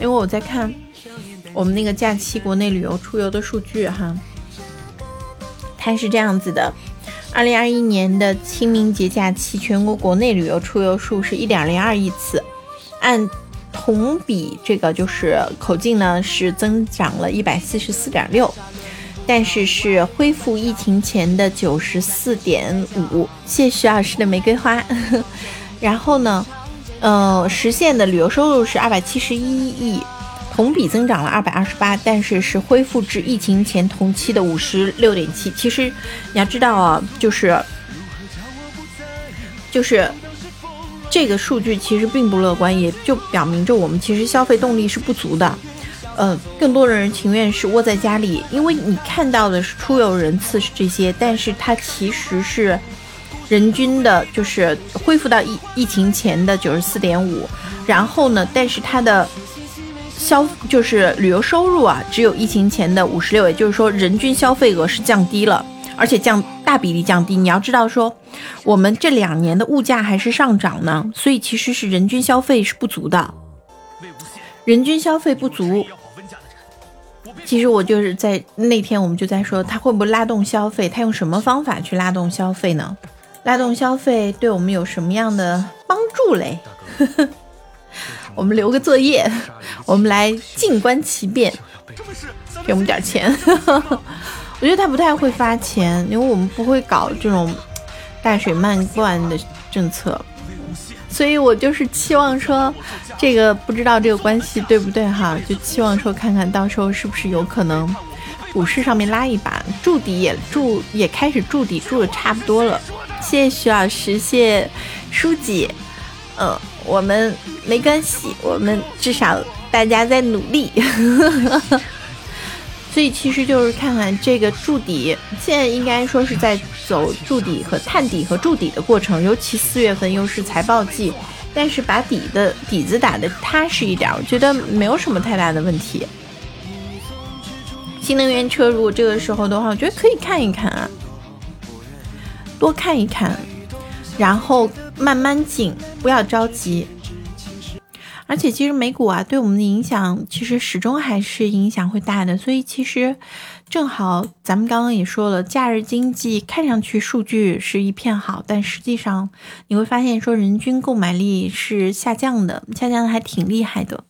因为我在看我们那个假期国内旅游出游的数据哈，它是这样子的：二零二一年的清明节假期，全国国内旅游出游数是一点零二亿次，按同比这个就是口径呢是增长了一百四十四点六，但是是恢复疫情前的九十四点五。谢徐老师的玫瑰花，然后呢？呃，实现的旅游收入是二百七十一亿，同比增长了二百二十八，但是是恢复至疫情前同期的五十六点七。其实你要知道啊，就是就是这个数据其实并不乐观，也就表明着我们其实消费动力是不足的。呃，更多的人情愿是窝在家里，因为你看到的是出游人次是这些，但是它其实是。人均的就是恢复到疫疫情前的九十四点五，然后呢，但是它的消就是旅游收入啊，只有疫情前的五十六，也就是说人均消费额是降低了，而且降大比例降低。你要知道说，我们这两年的物价还是上涨呢，所以其实是人均消费是不足的，人均消费不足。其实我就是在那天我们就在说，他会不会拉动消费？他用什么方法去拉动消费呢？拉动消费对我们有什么样的帮助嘞？我们留个作业，我们来静观其变，给我们点钱。我觉得他不太会发钱，因为我们不会搞这种大水漫灌的政策，所以我就是期望说，这个不知道这个关系对不对哈，就期望说看看到时候是不是有可能股市上面拉一把，筑底也筑也开始筑底筑的差不多了。谢谢徐老师，谢谢书记，嗯，我们没关系，我们至少大家在努力，所以其实就是看看这个筑底，现在应该说是在走筑底和探底和筑底的过程，尤其四月份又是财报季，但是把底的底子打得踏实一点，我觉得没有什么太大的问题。新能源车如果这个时候的话，我觉得可以看一看啊。多看一看，然后慢慢进，不要着急。而且其实美股啊，对我们的影响其实始终还是影响会大的。所以其实正好咱们刚刚也说了，假日经济看上去数据是一片好，但实际上你会发现说人均购买力是下降的，下降的还挺厉害的。